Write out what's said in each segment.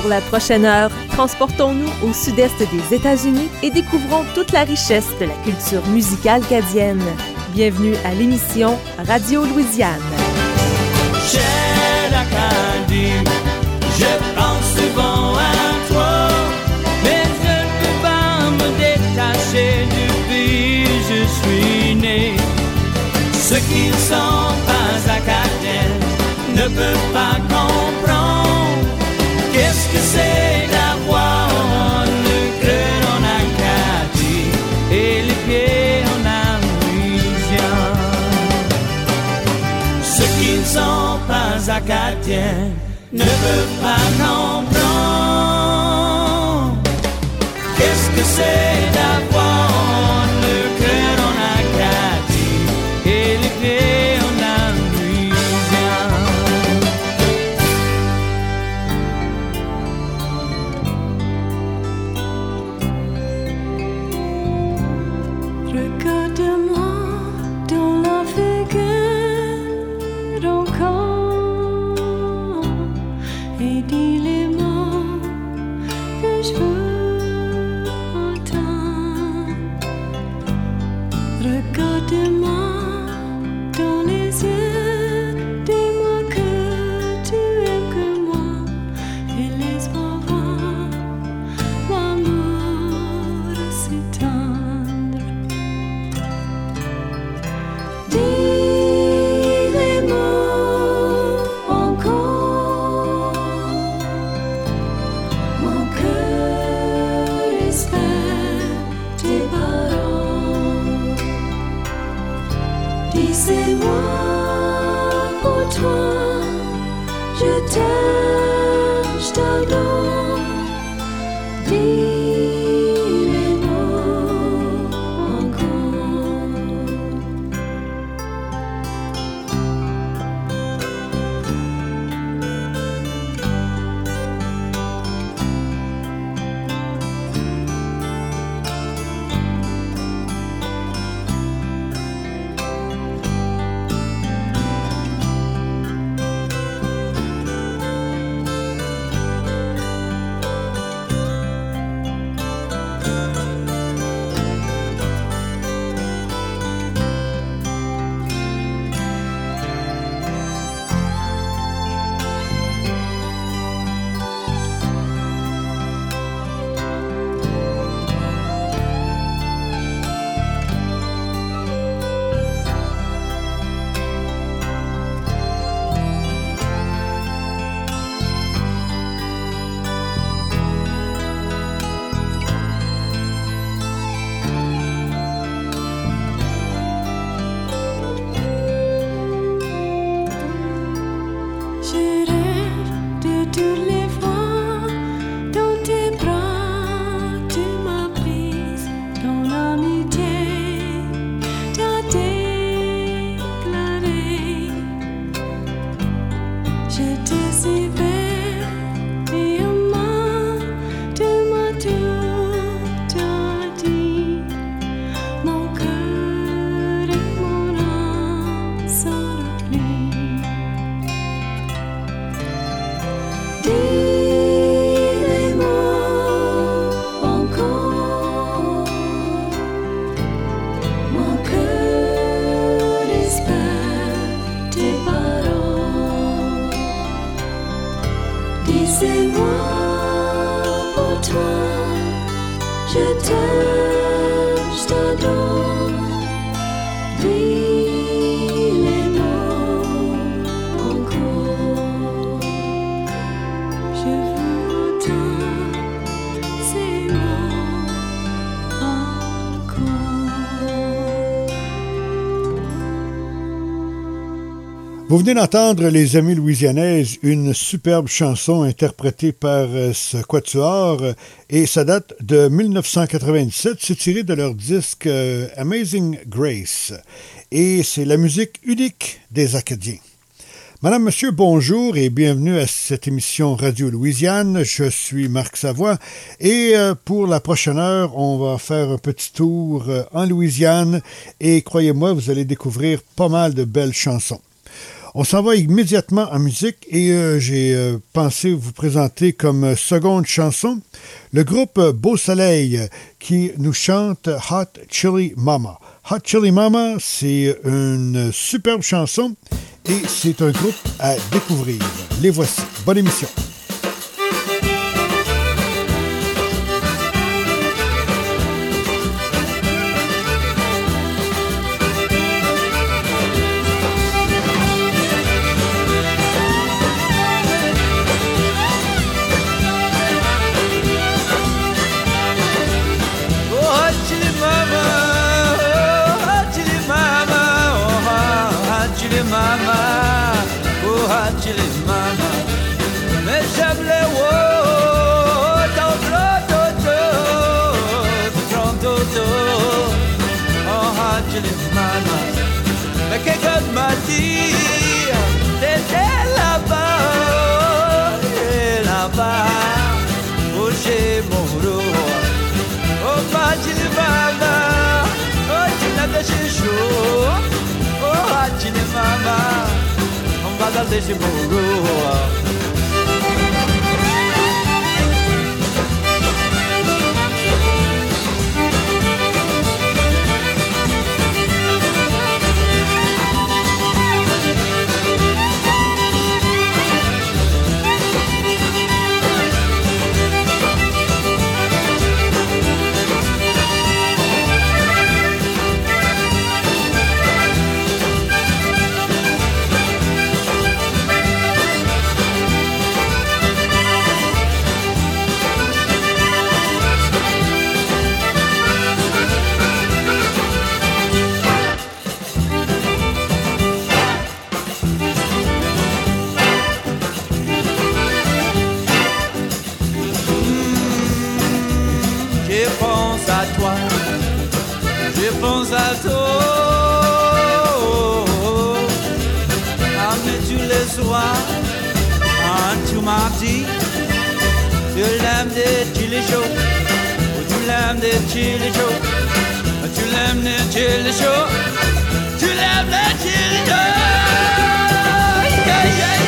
Pour la prochaine heure, transportons-nous au sud-est des États-Unis et découvrons toute la richesse de la culture musicale cadienne. Bienvenue à l'émission Radio Louisiane. je pense souvent à toi, mais je ne peux pas me détacher du pays je suis né. Ceux qui ne sont pas acadiens ne peuvent pas comprendre ne peuvent pas comprendre je t'aime, je t'adore. Vous venez d'entendre, les amis louisianaises, une superbe chanson interprétée par euh, ce quatuor et ça date de 1997. C'est tiré de leur disque euh, Amazing Grace et c'est la musique unique des Acadiens. Madame, Monsieur, bonjour et bienvenue à cette émission Radio Louisiane. Je suis Marc Savoie et euh, pour la prochaine heure, on va faire un petit tour en Louisiane et croyez-moi, vous allez découvrir pas mal de belles chansons. On s'en va immédiatement en musique et euh, j'ai euh, pensé vous présenter comme seconde chanson le groupe Beau Soleil qui nous chante Hot Chili Mama. Hot Chili Mama, c'est une superbe chanson et c'est un groupe à découvrir. Les voici. Bonne émission. 달리지 모르 soul. I met you last while until my. Tu l'aimes des chili show. Tu l'aimes des chili show. Tu l'aimes des chili show. Tu l'aimes des chili show. Yeah, yeah, yeah.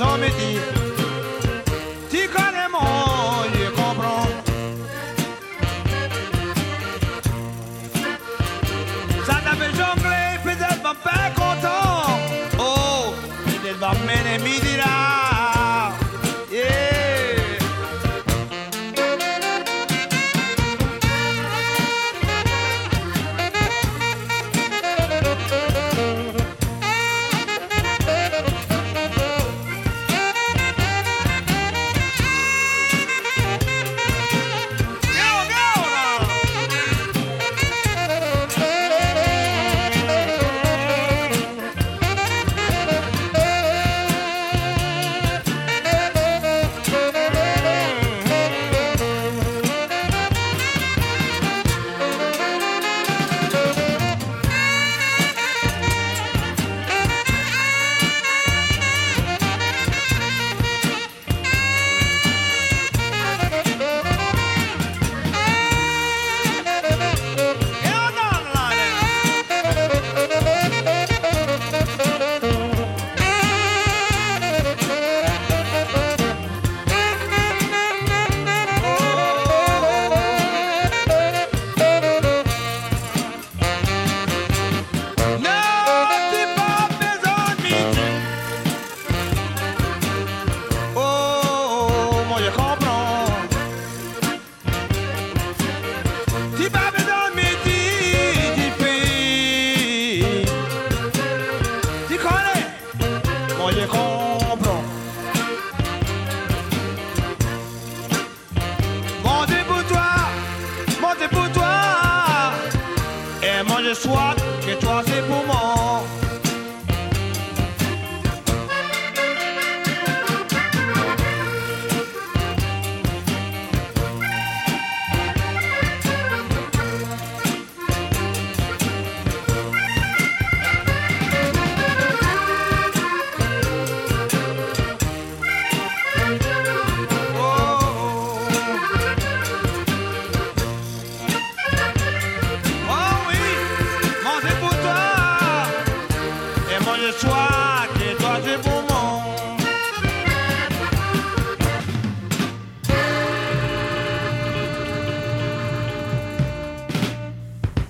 hommes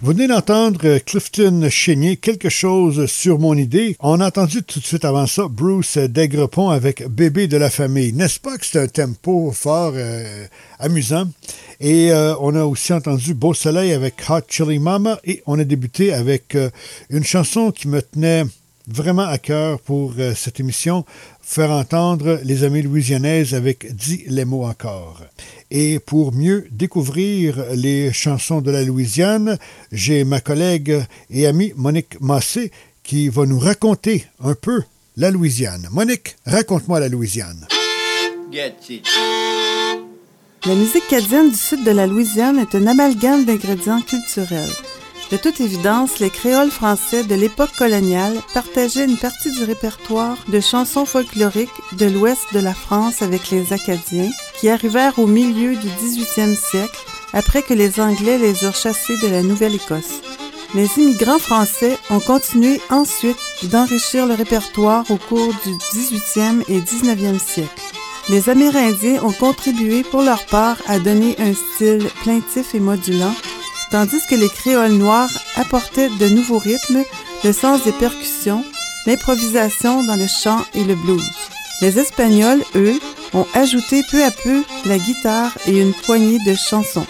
Vous venez d'entendre Clifton Chénier, quelque chose sur mon idée. On a entendu tout de suite avant ça Bruce Daigrepont avec Bébé de la famille. N'est-ce pas que c'est un tempo fort euh, amusant? Et euh, on a aussi entendu Beau Soleil avec Hot Chili Mama et on a débuté avec euh, une chanson qui me tenait vraiment à cœur pour cette émission, faire entendre les amis louisianaises avec Dis les mots encore. Et pour mieux découvrir les chansons de la Louisiane, j'ai ma collègue et amie Monique Massé qui va nous raconter un peu la Louisiane. Monique, raconte-moi la Louisiane. La musique cadienne du sud de la Louisiane est un amalgame d'ingrédients culturels. De toute évidence, les créoles français de l'époque coloniale partageaient une partie du répertoire de chansons folkloriques de l'ouest de la France avec les Acadiens, qui arrivèrent au milieu du 18e siècle après que les Anglais les eurent chassés de la Nouvelle-Écosse. Les immigrants français ont continué ensuite d'enrichir le répertoire au cours du 18e et 19e siècle. Les Amérindiens ont contribué pour leur part à donner un style plaintif et modulant tandis que les créoles noirs apportaient de nouveaux rythmes, le sens des percussions, l'improvisation dans le chant et le blues. Les Espagnols, eux, ont ajouté peu à peu la guitare et une poignée de chansons.